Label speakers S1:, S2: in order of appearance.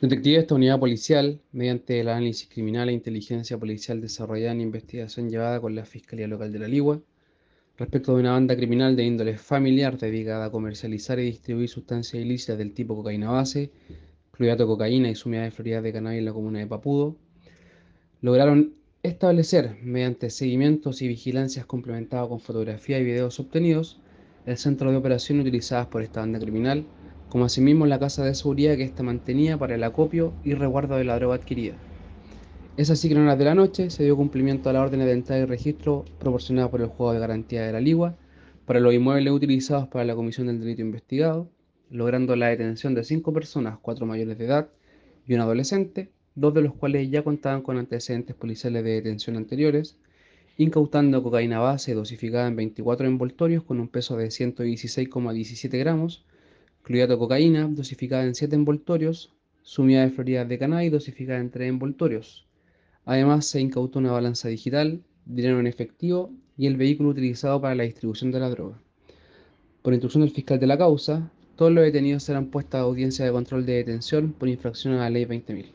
S1: Detectives de esta unidad policial, mediante el análisis criminal e inteligencia policial desarrollada en investigación llevada con la Fiscalía Local de la Ligua, respecto de una banda criminal de índole familiar dedicada a comercializar y distribuir sustancias ilícitas del tipo cocaína base, clorhidrato de cocaína y sumida de florida de cannabis en la comuna de Papudo, lograron establecer, mediante seguimientos y vigilancias complementados con fotografías y videos obtenidos, el centro de operación utilizadas por esta banda criminal como asimismo la casa de seguridad que ésta mantenía para el acopio y resguardo de la droga adquirida. Es así que en horas de la noche se dio cumplimiento a la orden de entrada y registro proporcionada por el juego de garantía de la Ligua para los inmuebles utilizados para la comisión del delito investigado, logrando la detención de cinco personas, cuatro mayores de edad y un adolescente, dos de los cuales ya contaban con antecedentes policiales de detención anteriores, incautando cocaína base dosificada en 24 envoltorios con un peso de 116,17 gramos, clorhidrato cocaína dosificada en 7 envoltorios, sumida de florida de cannabis dosificada en 3 envoltorios. Además, se incautó una balanza digital, dinero en efectivo y el vehículo utilizado para la distribución de la droga. Por instrucción del fiscal de la causa, todos los detenidos serán puestos a audiencia de control de detención por infracción a la ley 20.000.